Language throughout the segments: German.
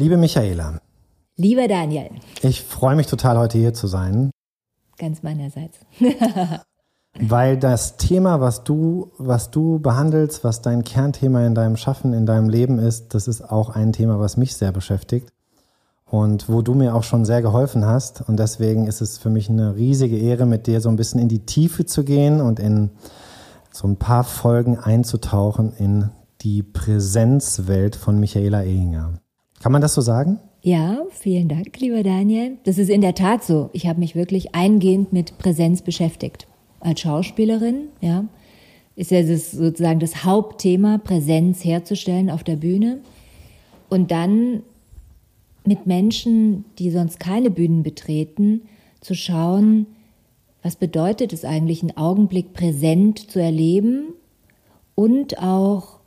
Liebe Michaela. Lieber Daniel. Ich freue mich total, heute hier zu sein. Ganz meinerseits. Weil das Thema, was du, was du behandelst, was dein Kernthema in deinem Schaffen, in deinem Leben ist, das ist auch ein Thema, was mich sehr beschäftigt und wo du mir auch schon sehr geholfen hast. Und deswegen ist es für mich eine riesige Ehre, mit dir so ein bisschen in die Tiefe zu gehen und in so ein paar Folgen einzutauchen in die Präsenzwelt von Michaela Ehinger. Kann man das so sagen? Ja, vielen Dank, lieber Daniel. Das ist in der Tat so. Ich habe mich wirklich eingehend mit Präsenz beschäftigt. Als Schauspielerin, ja, ist ja das sozusagen das Hauptthema, Präsenz herzustellen auf der Bühne. Und dann mit Menschen, die sonst keine Bühnen betreten, zu schauen, was bedeutet es eigentlich, einen Augenblick präsent zu erleben und auch,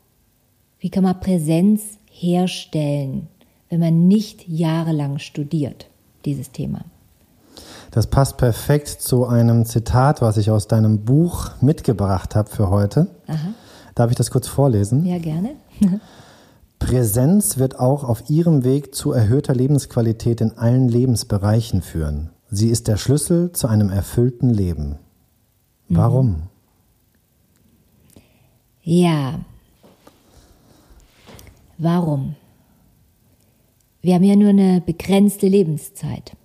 wie kann man Präsenz herstellen wenn man nicht jahrelang studiert, dieses Thema. Das passt perfekt zu einem Zitat, was ich aus deinem Buch mitgebracht habe für heute. Aha. Darf ich das kurz vorlesen? Ja, gerne. Präsenz wird auch auf ihrem Weg zu erhöhter Lebensqualität in allen Lebensbereichen führen. Sie ist der Schlüssel zu einem erfüllten Leben. Mhm. Warum? Mhm. Ja. Warum? Wir haben ja nur eine begrenzte Lebenszeit.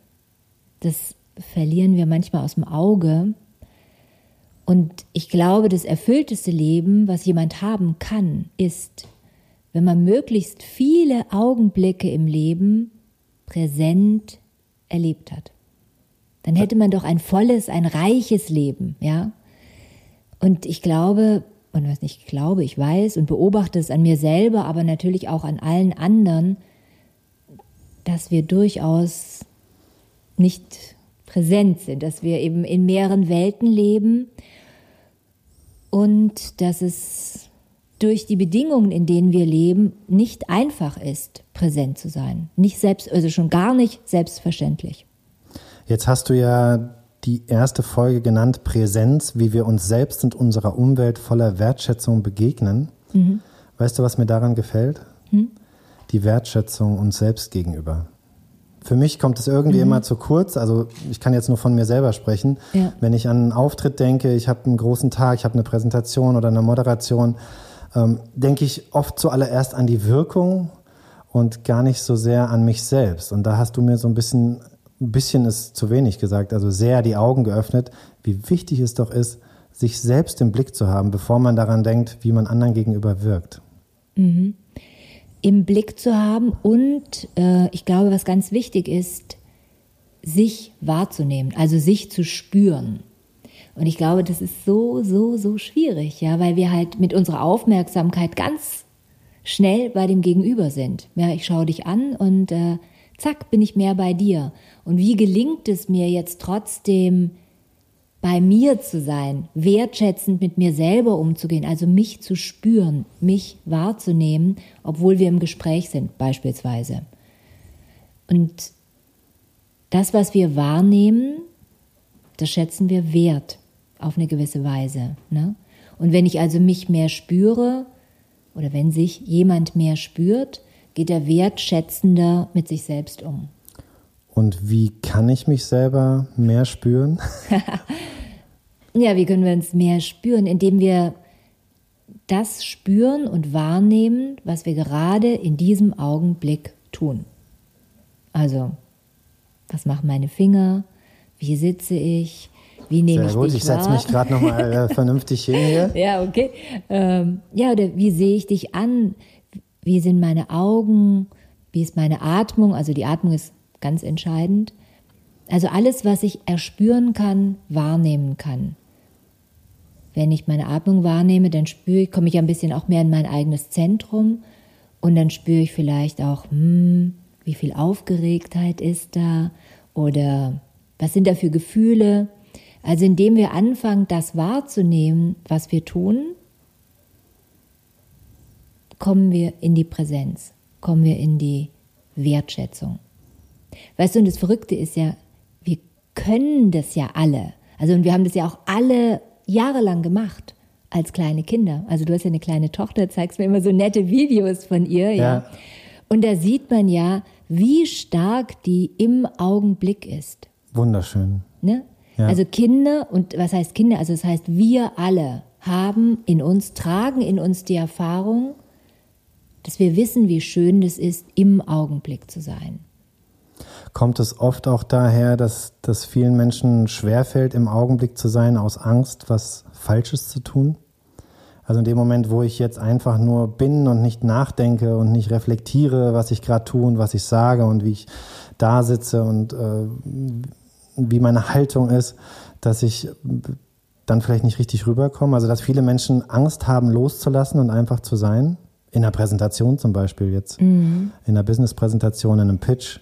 Das verlieren wir manchmal aus dem Auge. Und ich glaube, das erfüllteste Leben, was jemand haben kann, ist, wenn man möglichst viele Augenblicke im Leben präsent erlebt hat. Dann hätte man doch ein volles, ein reiches Leben, ja? Und ich glaube, und was nicht glaube, ich weiß und beobachte es an mir selber, aber natürlich auch an allen anderen, dass wir durchaus nicht präsent sind, dass wir eben in mehreren Welten leben und dass es durch die Bedingungen, in denen wir leben, nicht einfach ist, präsent zu sein. Nicht selbst, also schon gar nicht selbstverständlich. Jetzt hast du ja die erste Folge genannt, Präsenz, wie wir uns selbst und unserer Umwelt voller Wertschätzung begegnen. Mhm. Weißt du, was mir daran gefällt? Mhm die Wertschätzung uns selbst gegenüber. Für mich kommt es irgendwie mhm. immer zu kurz. Also ich kann jetzt nur von mir selber sprechen. Ja. Wenn ich an einen Auftritt denke, ich habe einen großen Tag, ich habe eine Präsentation oder eine Moderation, ähm, denke ich oft zuallererst an die Wirkung und gar nicht so sehr an mich selbst. Und da hast du mir so ein bisschen, ein bisschen ist zu wenig gesagt, also sehr die Augen geöffnet, wie wichtig es doch ist, sich selbst im Blick zu haben, bevor man daran denkt, wie man anderen gegenüber wirkt. Mhm im Blick zu haben und äh, ich glaube, was ganz wichtig ist, sich wahrzunehmen, also sich zu spüren. Und ich glaube, das ist so, so, so schwierig, ja, weil wir halt mit unserer Aufmerksamkeit ganz schnell bei dem Gegenüber sind. Ja, ich schaue dich an und äh, zack, bin ich mehr bei dir. Und wie gelingt es mir jetzt trotzdem, bei mir zu sein, wertschätzend mit mir selber umzugehen, also mich zu spüren, mich wahrzunehmen, obwohl wir im Gespräch sind beispielsweise. Und das, was wir wahrnehmen, das schätzen wir wert auf eine gewisse Weise. Ne? Und wenn ich also mich mehr spüre oder wenn sich jemand mehr spürt, geht er wertschätzender mit sich selbst um. Und wie kann ich mich selber mehr spüren? Ja, wie können wir uns mehr spüren, indem wir das spüren und wahrnehmen, was wir gerade in diesem Augenblick tun. Also, was machen meine Finger? Wie sitze ich? Wie nehme Sehr ich gut, dich ich setze mich gerade nochmal äh, vernünftig hin hier. Ja, okay. Ähm, ja, oder wie sehe ich dich an? Wie sind meine Augen? Wie ist meine Atmung? Also die Atmung ist ganz entscheidend. Also alles, was ich erspüren kann, wahrnehmen kann. Wenn ich meine Atmung wahrnehme, dann spüre ich, komme ich ein bisschen auch mehr in mein eigenes Zentrum und dann spüre ich vielleicht auch, hm, wie viel Aufgeregtheit ist da oder was sind da für Gefühle. Also indem wir anfangen, das wahrzunehmen, was wir tun, kommen wir in die Präsenz, kommen wir in die Wertschätzung. Weißt du, und das Verrückte ist ja, wir können das ja alle. Also und wir haben das ja auch alle jahrelang gemacht als kleine Kinder. Also du hast ja eine kleine Tochter, zeigst mir immer so nette Videos von ihr, ja. ja. Und da sieht man ja, wie stark die im Augenblick ist. Wunderschön. Ne? Ja. Also Kinder, und was heißt Kinder? Also das heißt, wir alle haben in uns, tragen in uns die Erfahrung, dass wir wissen, wie schön das ist, im Augenblick zu sein. Kommt es oft auch daher, dass, dass vielen Menschen schwerfällt, im Augenblick zu sein, aus Angst, was Falsches zu tun? Also in dem Moment, wo ich jetzt einfach nur bin und nicht nachdenke und nicht reflektiere, was ich gerade tue und was ich sage und wie ich da sitze und äh, wie meine Haltung ist, dass ich dann vielleicht nicht richtig rüberkomme. Also dass viele Menschen Angst haben, loszulassen und einfach zu sein. In einer Präsentation zum Beispiel jetzt, mhm. in einer Business-Präsentation, in einem Pitch.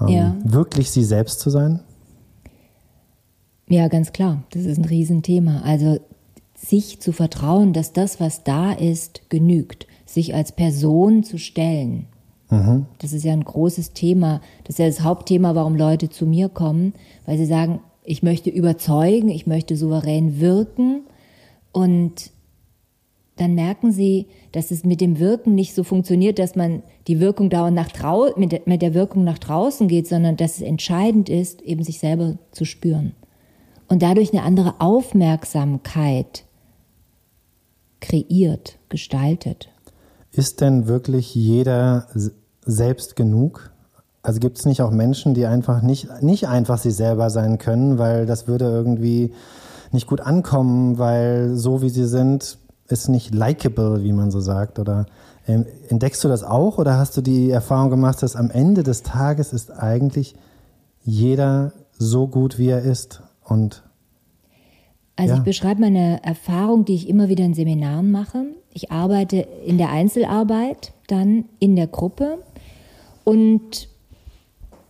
Ähm, ja. Wirklich sie selbst zu sein? Ja, ganz klar. Das ist ein Riesenthema. Also sich zu vertrauen, dass das, was da ist, genügt. Sich als Person zu stellen. Mhm. Das ist ja ein großes Thema. Das ist ja das Hauptthema, warum Leute zu mir kommen, weil sie sagen, ich möchte überzeugen, ich möchte souverän wirken und dann merken sie, dass es mit dem Wirken nicht so funktioniert, dass man die Wirkung dauernd nach drau mit, der, mit der Wirkung nach draußen geht, sondern dass es entscheidend ist, eben sich selber zu spüren. Und dadurch eine andere Aufmerksamkeit kreiert, gestaltet. Ist denn wirklich jeder selbst genug? Also gibt es nicht auch Menschen, die einfach nicht, nicht einfach sie selber sein können, weil das würde irgendwie nicht gut ankommen, weil so wie sie sind, ist nicht likable, wie man so sagt? Oder ähm, entdeckst du das auch oder hast du die Erfahrung gemacht, dass am Ende des Tages ist eigentlich jeder so gut, wie er ist und also ja. ich beschreibe meine Erfahrung, die ich immer wieder in Seminaren mache. Ich arbeite in der Einzelarbeit, dann in der Gruppe und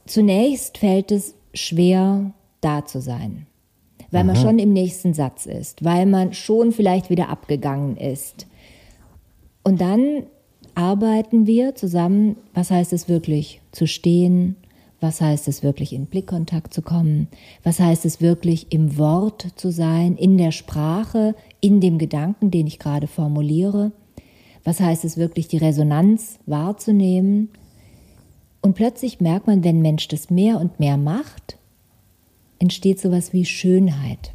zunächst fällt es schwer, da zu sein weil man schon im nächsten Satz ist, weil man schon vielleicht wieder abgegangen ist. Und dann arbeiten wir zusammen, was heißt es wirklich zu stehen, was heißt es wirklich in Blickkontakt zu kommen, was heißt es wirklich im Wort zu sein, in der Sprache, in dem Gedanken, den ich gerade formuliere, was heißt es wirklich die Resonanz wahrzunehmen. Und plötzlich merkt man, wenn ein Mensch das mehr und mehr macht, entsteht sowas wie Schönheit.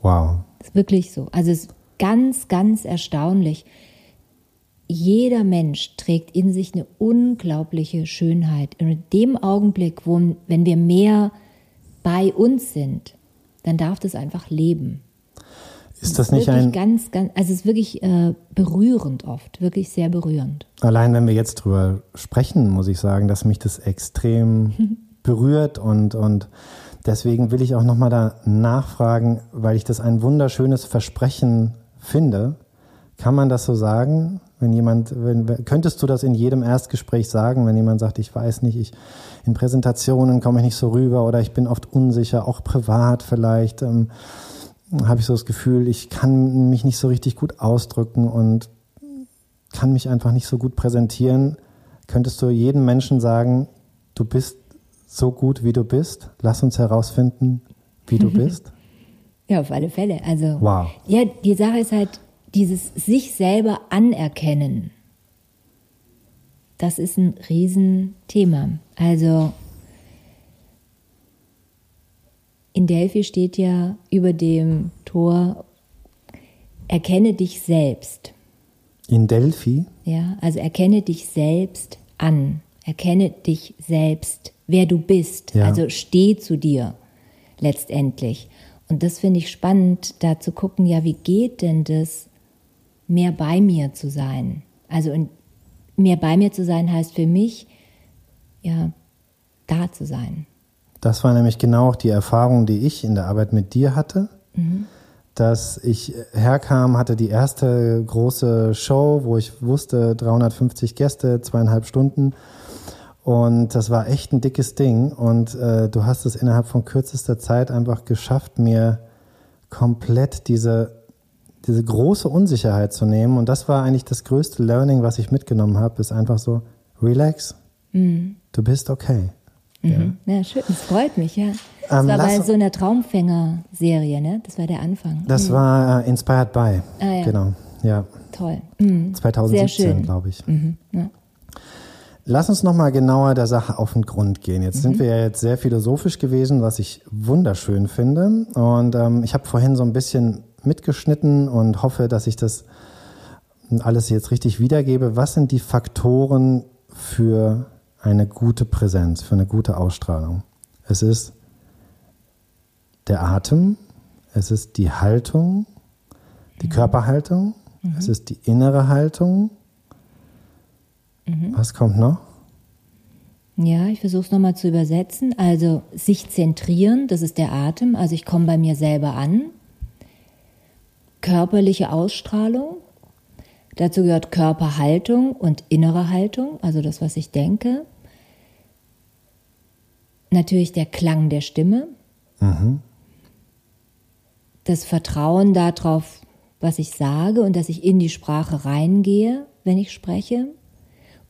Wow. Das ist wirklich so. Also es ist ganz, ganz erstaunlich. Jeder Mensch trägt in sich eine unglaubliche Schönheit. Und in dem Augenblick, wo, wenn wir mehr bei uns sind, dann darf das einfach leben. Ist das, nicht ein. Ganz, ganz, also es ist wirklich äh, berührend oft, wirklich sehr berührend. Allein wenn wir jetzt drüber sprechen, muss ich sagen, dass mich das extrem berührt und, und Deswegen will ich auch nochmal da nachfragen, weil ich das ein wunderschönes Versprechen finde. Kann man das so sagen? Wenn jemand, wenn, könntest du das in jedem Erstgespräch sagen, wenn jemand sagt, ich weiß nicht, ich, in Präsentationen komme ich nicht so rüber oder ich bin oft unsicher, auch privat vielleicht, ähm, habe ich so das Gefühl, ich kann mich nicht so richtig gut ausdrücken und kann mich einfach nicht so gut präsentieren. Könntest du jedem Menschen sagen, du bist so gut, wie du bist? Lass uns herausfinden, wie du bist. Ja, auf alle Fälle. Also, wow. ja, die Sache ist halt dieses sich selber anerkennen. Das ist ein Riesenthema. Also, in Delphi steht ja über dem Tor, erkenne dich selbst. In Delphi? Ja, also erkenne dich selbst an. Erkenne dich selbst wer du bist. Ja. Also steh zu dir letztendlich. Und das finde ich spannend, da zu gucken, ja, wie geht denn das, mehr bei mir zu sein? Also mehr bei mir zu sein heißt für mich, ja, da zu sein. Das war nämlich genau die Erfahrung, die ich in der Arbeit mit dir hatte. Mhm. Dass ich herkam, hatte die erste große Show, wo ich wusste, 350 Gäste, zweieinhalb Stunden und das war echt ein dickes Ding. Und äh, du hast es innerhalb von kürzester Zeit einfach geschafft, mir komplett diese, diese große Unsicherheit zu nehmen. Und das war eigentlich das größte Learning, was ich mitgenommen habe, ist einfach so, relax, mhm. du bist okay. Mhm. Ja. ja. schön, das freut mich, ja. Das ähm, war bei so einer Traumfänger-Serie, ne? Das war der Anfang. Das mhm. war äh, Inspired by, ah, ja. genau, ja. Toll. 2017, mhm. glaube ich. Mhm. Ja. Lass uns nochmal genauer der Sache auf den Grund gehen. Jetzt mhm. sind wir ja jetzt sehr philosophisch gewesen, was ich wunderschön finde. Und ähm, ich habe vorhin so ein bisschen mitgeschnitten und hoffe, dass ich das alles jetzt richtig wiedergebe. Was sind die Faktoren für eine gute Präsenz, für eine gute Ausstrahlung? Es ist der Atem, es ist die Haltung, die mhm. Körperhaltung, mhm. es ist die innere Haltung, Mhm. Was kommt noch? Ja, ich versuche es nochmal zu übersetzen. Also sich zentrieren, das ist der Atem. Also ich komme bei mir selber an. Körperliche Ausstrahlung. Dazu gehört Körperhaltung und innere Haltung, also das, was ich denke. Natürlich der Klang der Stimme. Mhm. Das Vertrauen darauf, was ich sage und dass ich in die Sprache reingehe, wenn ich spreche.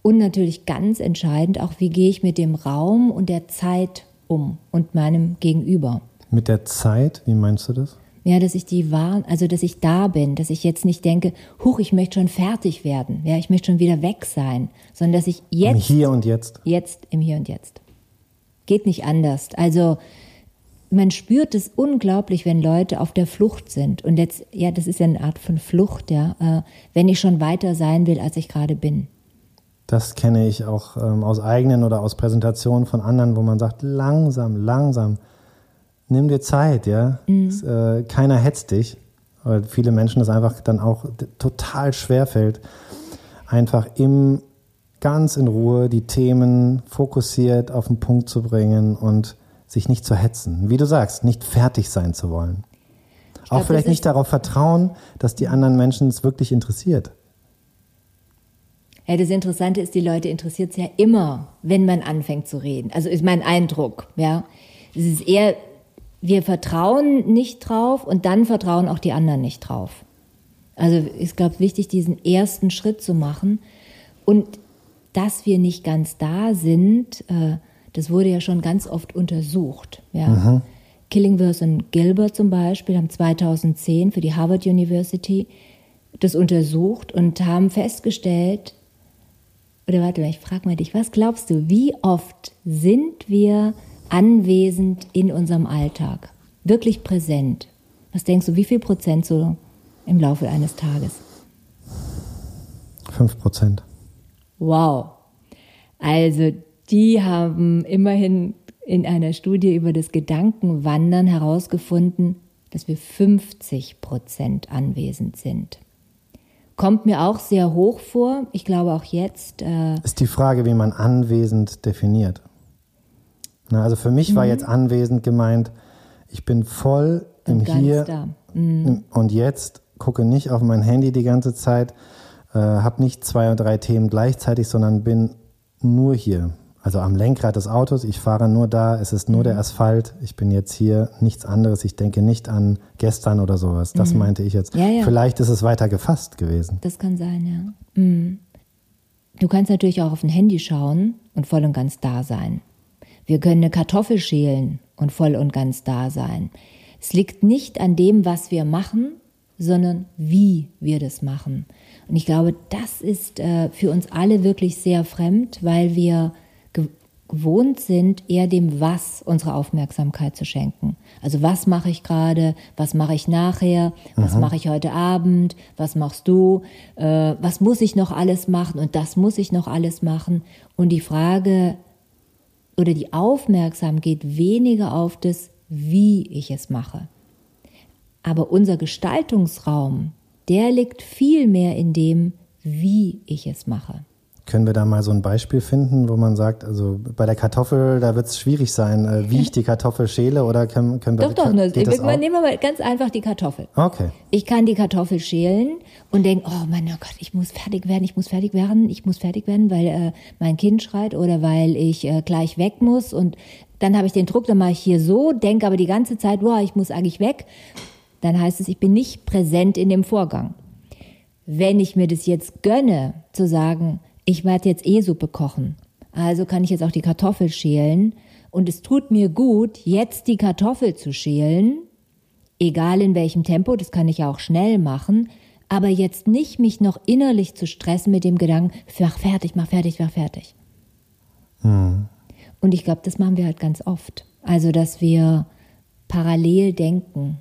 Und natürlich ganz entscheidend auch, wie gehe ich mit dem Raum und der Zeit um und meinem Gegenüber. Mit der Zeit, wie meinst du das? Ja, dass ich die wahr, also dass ich da bin, dass ich jetzt nicht denke, huch, ich möchte schon fertig werden, ja, ich möchte schon wieder weg sein, sondern dass ich jetzt. Im Hier und Jetzt. Jetzt, im Hier und Jetzt. Geht nicht anders. Also, man spürt es unglaublich, wenn Leute auf der Flucht sind. Und jetzt, ja, das ist ja eine Art von Flucht, ja, äh, wenn ich schon weiter sein will, als ich gerade bin. Das kenne ich auch ähm, aus eigenen oder aus Präsentationen von anderen, wo man sagt, langsam, langsam, nimm dir Zeit, ja. Mhm. Es, äh, keiner hetzt dich, weil viele Menschen das einfach dann auch total schwer fällt, einfach im ganz in Ruhe die Themen fokussiert auf den Punkt zu bringen und sich nicht zu hetzen. Wie du sagst, nicht fertig sein zu wollen. Glaub, auch vielleicht nicht darauf vertrauen, dass die anderen Menschen es wirklich interessiert. Ja, das Interessante ist, die Leute interessiert es ja immer, wenn man anfängt zu reden. Also ist mein Eindruck, ja. Es ist eher, wir vertrauen nicht drauf und dann vertrauen auch die anderen nicht drauf. Also ist, glaube ich, wichtig, diesen ersten Schritt zu machen. Und dass wir nicht ganz da sind, äh, das wurde ja schon ganz oft untersucht. Ja. Mhm. Killingworth und Gilbert zum Beispiel haben 2010 für die Harvard University das untersucht und haben festgestellt, oder warte mal, ich frage mal dich, was glaubst du, wie oft sind wir anwesend in unserem Alltag? Wirklich präsent? Was denkst du, wie viel Prozent so im Laufe eines Tages? Fünf Prozent. Wow. Also die haben immerhin in einer Studie über das Gedankenwandern herausgefunden, dass wir 50 Prozent anwesend sind. Kommt mir auch sehr hoch vor. Ich glaube auch jetzt. Äh ist die Frage, wie man anwesend definiert. Na, also für mich mhm. war jetzt anwesend gemeint, ich bin voll im Hier mhm. und jetzt, gucke nicht auf mein Handy die ganze Zeit, äh, habe nicht zwei oder drei Themen gleichzeitig, sondern bin nur hier also am Lenkrad des Autos, ich fahre nur da, es ist nur mhm. der Asphalt, ich bin jetzt hier, nichts anderes, ich denke nicht an gestern oder sowas. Das mhm. meinte ich jetzt. Ja, ja. Vielleicht ist es weiter gefasst gewesen. Das kann sein, ja. Mhm. Du kannst natürlich auch auf ein Handy schauen und voll und ganz da sein. Wir können eine Kartoffel schälen und voll und ganz da sein. Es liegt nicht an dem, was wir machen, sondern wie wir das machen. Und ich glaube, das ist äh, für uns alle wirklich sehr fremd, weil wir gewohnt sind, eher dem Was unsere Aufmerksamkeit zu schenken. Also was mache ich gerade, was mache ich nachher, was Aha. mache ich heute Abend, was machst du, äh, was muss ich noch alles machen und das muss ich noch alles machen. Und die Frage oder die Aufmerksamkeit geht weniger auf das, wie ich es mache. Aber unser Gestaltungsraum, der liegt viel mehr in dem, wie ich es mache. Können wir da mal so ein Beispiel finden, wo man sagt, also bei der Kartoffel, da wird es schwierig sein, äh, wie ich die Kartoffel schäle oder können, können wir... Doch, doch, ne, geht wir, nehmen wir mal ganz einfach die Kartoffel. Okay. Ich kann die Kartoffel schälen und denke, oh mein Gott, ich muss fertig werden, ich muss fertig werden, ich muss fertig werden, weil äh, mein Kind schreit oder weil ich äh, gleich weg muss und dann habe ich den Druck, dann mache ich hier so, denke aber die ganze Zeit, boah, ich muss eigentlich weg. Dann heißt es, ich bin nicht präsent in dem Vorgang. Wenn ich mir das jetzt gönne, zu sagen, ich werde jetzt eh Suppe kochen. Also kann ich jetzt auch die Kartoffel schälen. Und es tut mir gut, jetzt die Kartoffel zu schälen. Egal in welchem Tempo, das kann ich ja auch schnell machen. Aber jetzt nicht mich noch innerlich zu stressen mit dem Gedanken, mach fertig, mach fertig, mach fertig. Mhm. Und ich glaube, das machen wir halt ganz oft. Also, dass wir parallel denken.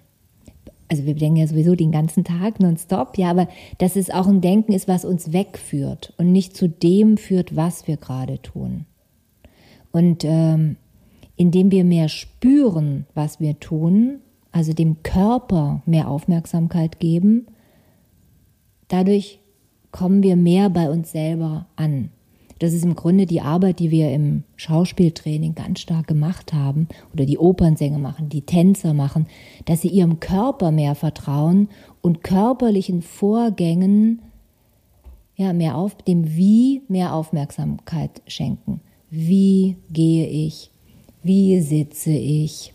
Also wir denken ja sowieso den ganzen Tag nonstop, ja, aber dass es auch ein Denken ist, was uns wegführt und nicht zu dem führt, was wir gerade tun. Und ähm, indem wir mehr spüren, was wir tun, also dem Körper mehr Aufmerksamkeit geben, dadurch kommen wir mehr bei uns selber an. Das ist im Grunde die Arbeit, die wir im Schauspieltraining ganz stark gemacht haben oder die Opernsänger machen, die Tänzer machen, dass sie ihrem Körper mehr vertrauen und körperlichen Vorgängen ja mehr auf dem Wie mehr Aufmerksamkeit schenken. Wie gehe ich? Wie sitze ich?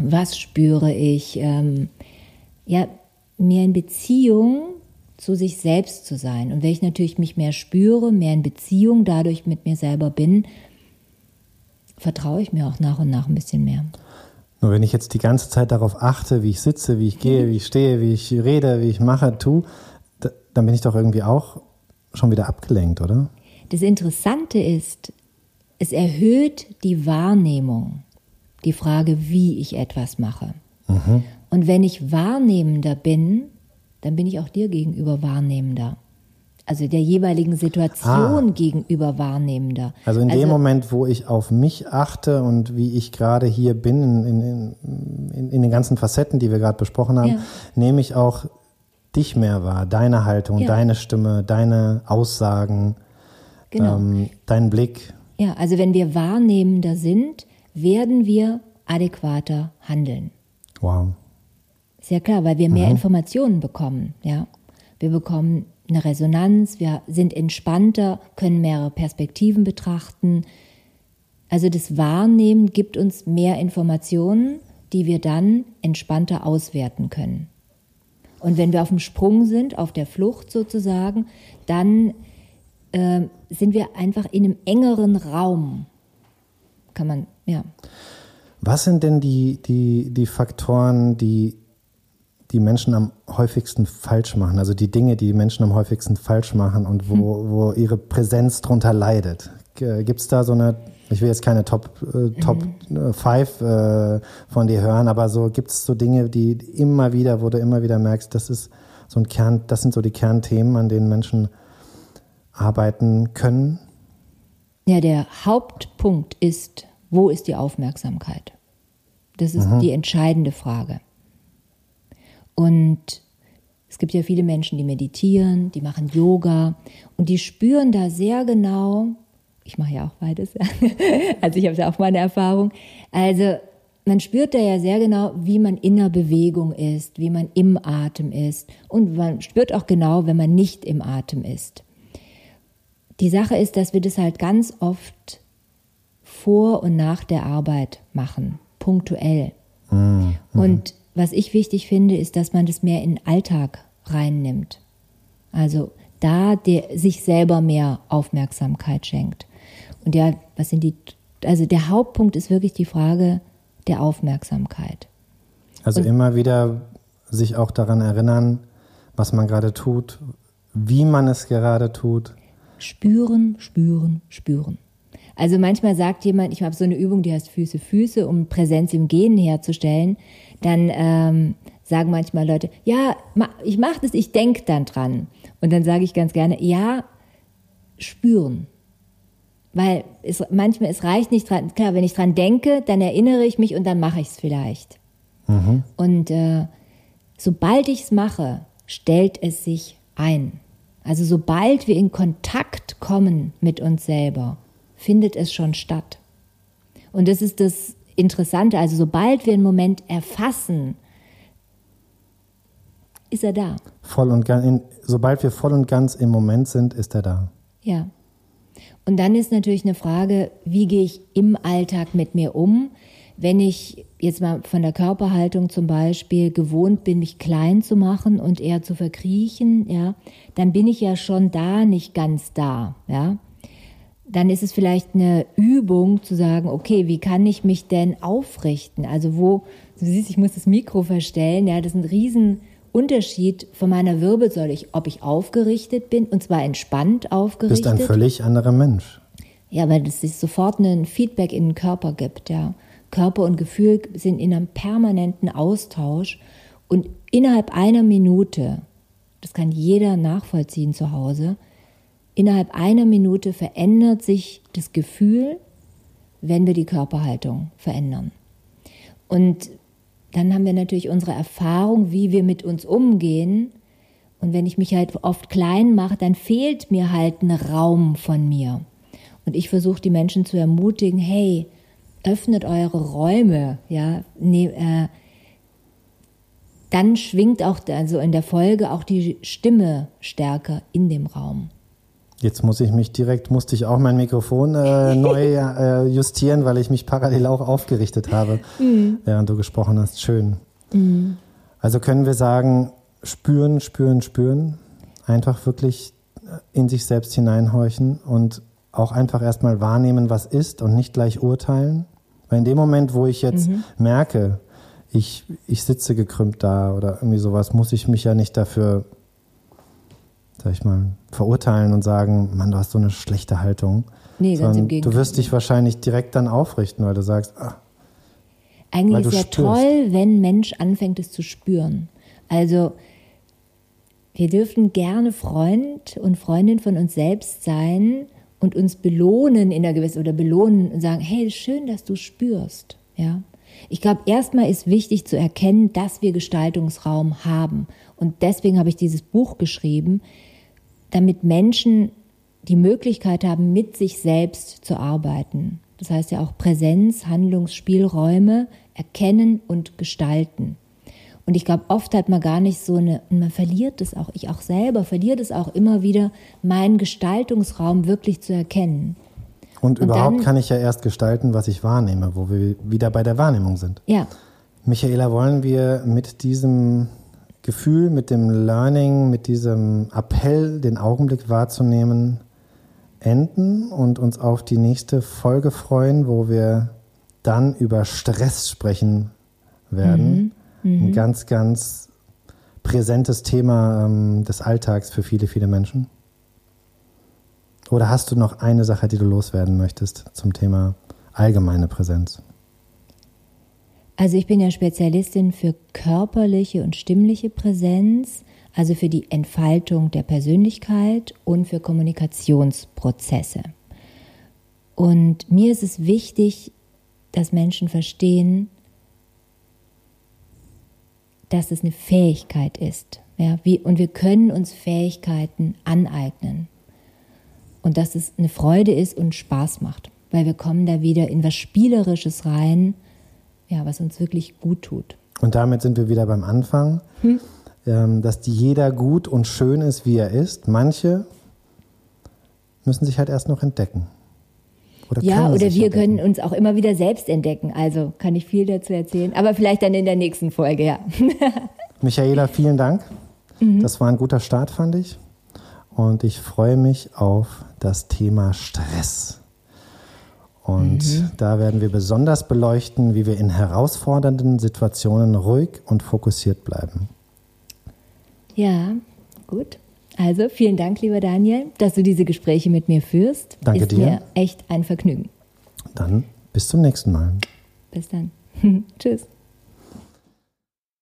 Was spüre ich? Ähm, ja, mehr in Beziehung zu sich selbst zu sein. Und wenn ich natürlich mich mehr spüre, mehr in Beziehung dadurch mit mir selber bin, vertraue ich mir auch nach und nach ein bisschen mehr. Nur wenn ich jetzt die ganze Zeit darauf achte, wie ich sitze, wie ich gehe, wie ich stehe, wie ich rede, wie ich mache, tue, dann bin ich doch irgendwie auch schon wieder abgelenkt, oder? Das Interessante ist, es erhöht die Wahrnehmung, die Frage, wie ich etwas mache. Mhm. Und wenn ich wahrnehmender bin, dann bin ich auch dir gegenüber wahrnehmender. Also der jeweiligen Situation ah. gegenüber wahrnehmender. Also in also, dem Moment, wo ich auf mich achte und wie ich gerade hier bin, in, in, in, in, den ganzen Facetten, die wir gerade besprochen haben, ja. nehme ich auch dich mehr wahr, deine Haltung, ja. deine Stimme, deine Aussagen, genau. ähm, deinen Blick. Ja, also wenn wir wahrnehmender sind, werden wir adäquater handeln. Wow. Sehr klar, weil wir mehr mhm. Informationen bekommen, ja. Wir bekommen eine Resonanz, wir sind entspannter, können mehrere Perspektiven betrachten. Also das Wahrnehmen gibt uns mehr Informationen, die wir dann entspannter auswerten können. Und wenn wir auf dem Sprung sind, auf der Flucht sozusagen, dann äh, sind wir einfach in einem engeren Raum. Kann man, ja. Was sind denn die, die, die Faktoren, die die Menschen am häufigsten falsch machen, also die Dinge, die Menschen am häufigsten falsch machen und wo, hm. wo ihre Präsenz drunter leidet. Gibt es da so eine, ich will jetzt keine Top, äh, Top mhm. Five äh, von dir hören, aber so gibt es so Dinge, die immer wieder, wo du immer wieder merkst, das ist so ein Kern, das sind so die Kernthemen, an denen Menschen arbeiten können? Ja, der Hauptpunkt ist, wo ist die Aufmerksamkeit? Das ist mhm. die entscheidende Frage. Und es gibt ja viele Menschen, die meditieren, die machen Yoga und die spüren da sehr genau, ich mache ja auch beides, also ich habe ja auch meine Erfahrung, also man spürt da ja sehr genau, wie man in der Bewegung ist, wie man im Atem ist und man spürt auch genau, wenn man nicht im Atem ist. Die Sache ist, dass wir das halt ganz oft vor und nach der Arbeit machen, punktuell. Mhm. Und was ich wichtig finde, ist, dass man das mehr in den Alltag reinnimmt. Also da der, sich selber mehr Aufmerksamkeit schenkt. Und ja, was sind die, also der Hauptpunkt ist wirklich die Frage der Aufmerksamkeit. Also Und, immer wieder sich auch daran erinnern, was man gerade tut, wie man es gerade tut. Spüren, spüren, spüren. Also manchmal sagt jemand, ich habe so eine Übung, die heißt Füße, Füße, um Präsenz im Gehen herzustellen dann ähm, sagen manchmal Leute, ja, ich mache das, ich denke dann dran. Und dann sage ich ganz gerne, ja, spüren. Weil es, manchmal, es reicht nicht dran, klar, wenn ich dran denke, dann erinnere ich mich und dann mache ich es vielleicht. Mhm. Und äh, sobald ich es mache, stellt es sich ein. Also sobald wir in Kontakt kommen mit uns selber, findet es schon statt. Und das ist das Interessante. Also sobald wir einen Moment erfassen, ist er da. Voll und ganz, sobald wir voll und ganz im Moment sind, ist er da. Ja. Und dann ist natürlich eine Frage, wie gehe ich im Alltag mit mir um? Wenn ich jetzt mal von der Körperhaltung zum Beispiel gewohnt bin, mich klein zu machen und eher zu verkriechen, ja, dann bin ich ja schon da nicht ganz da, ja dann ist es vielleicht eine Übung zu sagen, okay, wie kann ich mich denn aufrichten? Also wo, du siehst, ich muss das Mikro verstellen, ja, das ist ein Riesenunterschied von meiner Wirbelsäule, ob ich aufgerichtet bin und zwar entspannt aufgerichtet. Du bist ein völlig anderer Mensch. Ja, weil es sich sofort ein Feedback in den Körper gibt, ja. Körper und Gefühl sind in einem permanenten Austausch und innerhalb einer Minute, das kann jeder nachvollziehen zu Hause, innerhalb einer Minute verändert sich das Gefühl, wenn wir die Körperhaltung verändern. Und dann haben wir natürlich unsere Erfahrung, wie wir mit uns umgehen. Und wenn ich mich halt oft klein mache, dann fehlt mir halt ein Raum von mir. Und ich versuche die Menschen zu ermutigen, hey, öffnet eure Räume, ja, ne, äh, dann schwingt auch also in der Folge auch die Stimme stärker in dem Raum. Jetzt muss ich mich direkt, musste ich auch mein Mikrofon äh, neu äh, justieren, weil ich mich parallel auch aufgerichtet habe, mhm. während du gesprochen hast. Schön. Mhm. Also können wir sagen, spüren, spüren, spüren, einfach wirklich in sich selbst hineinhorchen und auch einfach erstmal wahrnehmen, was ist und nicht gleich urteilen. Weil in dem Moment, wo ich jetzt mhm. merke, ich, ich sitze gekrümmt da oder irgendwie sowas, muss ich mich ja nicht dafür, sag ich mal, verurteilen und sagen, Mann, du hast so eine schlechte Haltung. Nee, ganz im Gegenteil. Du wirst dich wahrscheinlich direkt dann aufrichten, weil du sagst, ah, eigentlich ist ja spürst. toll, wenn Mensch anfängt, es zu spüren. Also wir dürfen gerne Freund und Freundin von uns selbst sein und uns belohnen in der gewissen oder belohnen und sagen, hey, schön, dass du spürst. Ja. Ich glaube, erstmal ist wichtig zu erkennen, dass wir Gestaltungsraum haben. Und deswegen habe ich dieses Buch geschrieben, damit Menschen die Möglichkeit haben, mit sich selbst zu arbeiten. Das heißt ja auch Präsenz, Handlungsspielräume erkennen und gestalten. Und ich glaube, oft hat man gar nicht so eine, und man verliert es auch, ich auch selber verliert es auch immer wieder, meinen Gestaltungsraum wirklich zu erkennen. Und, und überhaupt dann, kann ich ja erst gestalten, was ich wahrnehme, wo wir wieder bei der Wahrnehmung sind. Ja. Michaela, wollen wir mit diesem Gefühl, mit dem Learning, mit diesem Appell, den Augenblick wahrzunehmen, enden und uns auf die nächste Folge freuen, wo wir dann über Stress sprechen werden. Mhm. Mhm. Ein ganz, ganz präsentes Thema ähm, des Alltags für viele, viele Menschen. Oder hast du noch eine Sache, die du loswerden möchtest zum Thema allgemeine Präsenz? Also ich bin ja Spezialistin für körperliche und stimmliche Präsenz, also für die Entfaltung der Persönlichkeit und für Kommunikationsprozesse. Und mir ist es wichtig, dass Menschen verstehen, dass es eine Fähigkeit ist. Ja, wie, und wir können uns Fähigkeiten aneignen. Und dass es eine Freude ist und Spaß macht. Weil wir kommen da wieder in was Spielerisches rein, ja, was uns wirklich gut tut. Und damit sind wir wieder beim Anfang, hm? ähm, dass jeder gut und schön ist, wie er ist. Manche müssen sich halt erst noch entdecken. Oder ja, oder wir können uns auch immer wieder selbst entdecken. Also kann ich viel dazu erzählen. Aber vielleicht dann in der nächsten Folge, ja. Michaela, vielen Dank. Mhm. Das war ein guter Start, fand ich. Und ich freue mich auf das Thema Stress. Und mhm. da werden wir besonders beleuchten, wie wir in herausfordernden Situationen ruhig und fokussiert bleiben. Ja, gut. Also vielen Dank, lieber Daniel, dass du diese Gespräche mit mir führst. Danke Ist dir. Mir echt ein Vergnügen. Dann bis zum nächsten Mal. Bis dann. Tschüss.